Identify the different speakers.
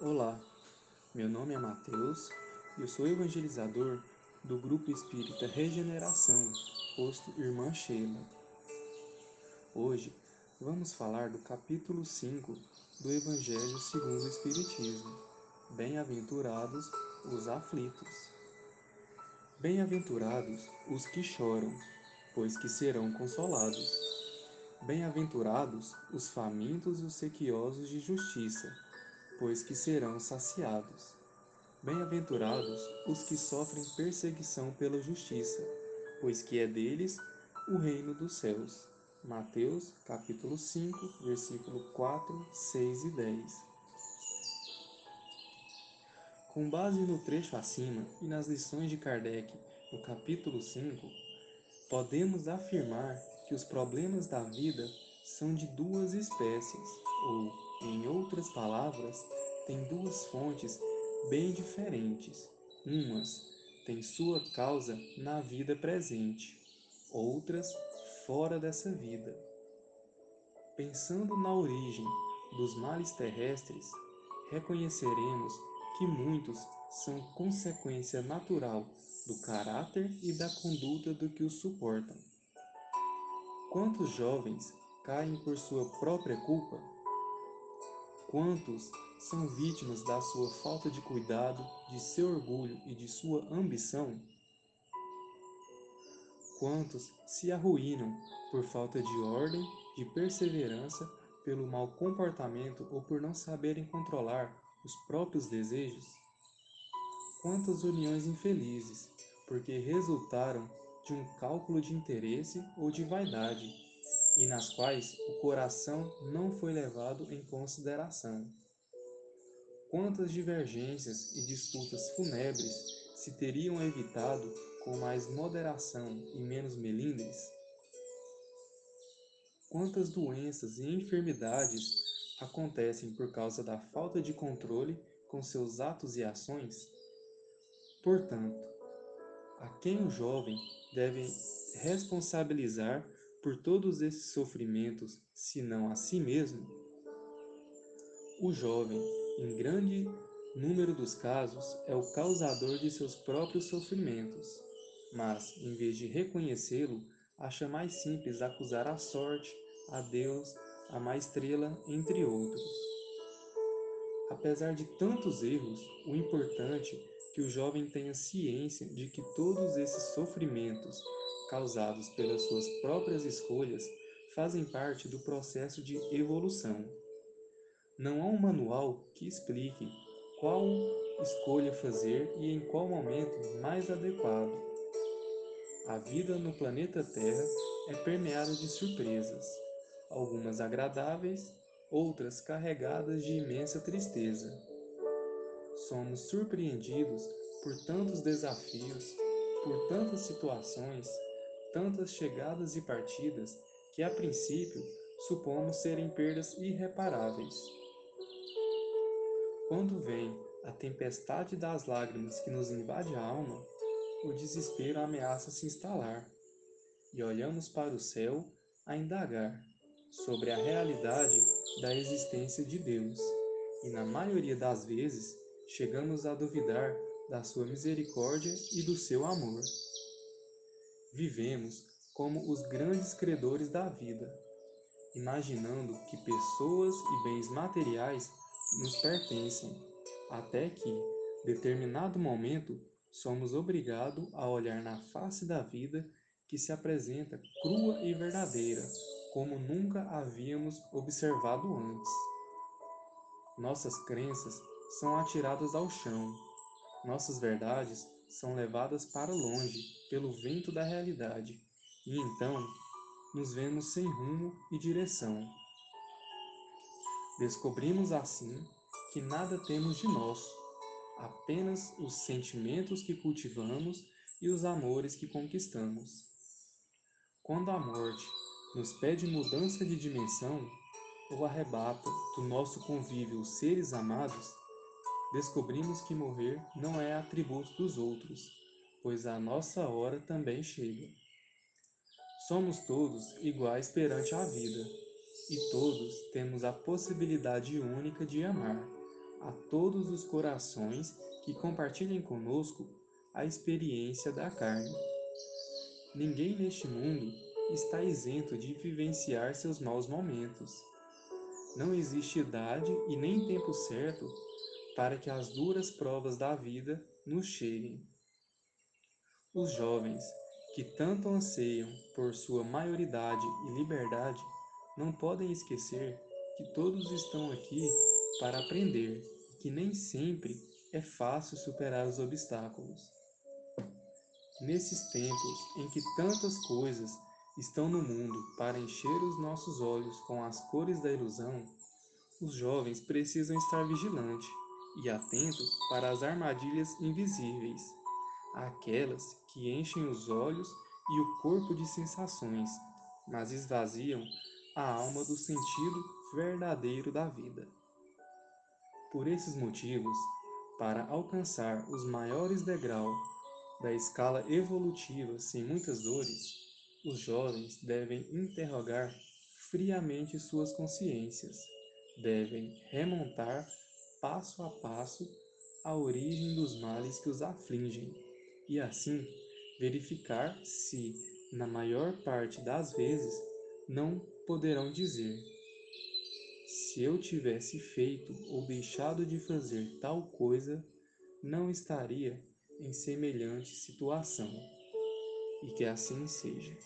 Speaker 1: Olá, meu nome é Mateus e eu sou evangelizador do Grupo Espírita Regeneração, posto Irmã Sheila. Hoje vamos falar do capítulo 5 do Evangelho segundo o Espiritismo. Bem-aventurados os aflitos. Bem-aventurados os que choram, pois que serão consolados. Bem-aventurados os famintos e os sequiosos de justiça, pois que serão saciados. Bem-aventurados os que sofrem perseguição pela justiça, pois que é deles o reino dos céus. Mateus, capítulo 5, versículo 4, 6 e 10. Com base no trecho acima e nas lições de Kardec, no capítulo 5, podemos afirmar que os problemas da vida são de duas espécies, ou, em outras palavras, têm duas fontes bem diferentes. Umas têm sua causa na vida presente, outras fora dessa vida. Pensando na origem dos males terrestres, reconheceremos que muitos são consequência natural do caráter e da conduta do que os suportam. Quantos jovens caem por sua própria culpa? Quantos são vítimas da sua falta de cuidado, de seu orgulho e de sua ambição? Quantos se arruinam por falta de ordem, de perseverança, pelo mau comportamento ou por não saberem controlar os próprios desejos? Quantas uniões infelizes, porque resultaram de um cálculo de interesse ou de vaidade, e nas quais o coração não foi levado em consideração. Quantas divergências e disputas fúnebres se teriam evitado com mais moderação e menos melindres? Quantas doenças e enfermidades acontecem por causa da falta de controle com seus atos e ações? Portanto, a quem o jovem deve responsabilizar por todos esses sofrimentos, senão a si mesmo? O jovem, em grande número dos casos, é o causador de seus próprios sofrimentos, mas, em vez de reconhecê-lo, acha mais simples acusar a sorte, a Deus, a má estrela, entre outros. Apesar de tantos erros, o importante que o jovem tenha ciência de que todos esses sofrimentos causados pelas suas próprias escolhas fazem parte do processo de evolução. Não há um manual que explique qual escolha fazer e em qual momento mais adequado. A vida no planeta Terra é permeada de surpresas, algumas agradáveis, outras carregadas de imensa tristeza somos surpreendidos por tantos desafios, por tantas situações, tantas chegadas e partidas que a princípio supomos serem perdas irreparáveis. Quando vem a tempestade das lágrimas que nos invade a alma, o desespero ameaça se instalar e olhamos para o céu a indagar sobre a realidade da existência de Deus. E na maioria das vezes chegamos a duvidar da sua misericórdia e do seu amor. Vivemos como os grandes credores da vida, imaginando que pessoas e bens materiais nos pertencem, até que, determinado momento, somos obrigados a olhar na face da vida que se apresenta crua e verdadeira, como nunca havíamos observado antes. Nossas crenças são atiradas ao chão. Nossas verdades são levadas para longe pelo vento da realidade, e então nos vemos sem rumo e direção. Descobrimos assim que nada temos de nosso, apenas os sentimentos que cultivamos e os amores que conquistamos. Quando a morte nos pede mudança de dimensão ou arrebata do nosso convívio os seres amados, descobrimos que morrer não é atributo dos outros, pois a nossa hora também chega. Somos todos iguais perante a vida, e todos temos a possibilidade única de amar, a todos os corações que compartilhem conosco a experiência da carne. Ninguém neste mundo está isento de vivenciar seus maus momentos. Não existe idade e nem tempo certo para que as duras provas da vida nos cheguem. Os jovens, que tanto anseiam por sua maioridade e liberdade, não podem esquecer que todos estão aqui para aprender e que nem sempre é fácil superar os obstáculos. Nesses tempos em que tantas coisas estão no mundo para encher os nossos olhos com as cores da ilusão, os jovens precisam estar vigilantes e atentos para as armadilhas invisíveis, aquelas que enchem os olhos e o corpo de sensações, mas esvaziam a alma do sentido verdadeiro da vida. Por esses motivos, para alcançar os maiores degraus da escala evolutiva sem muitas dores, os jovens devem interrogar friamente suas consciências, devem remontar passo a passo a origem dos males que os afligem e assim verificar se, na maior parte das vezes, não poderão dizer: se eu tivesse feito ou deixado de fazer tal coisa, não estaria em semelhante situação. E que assim seja.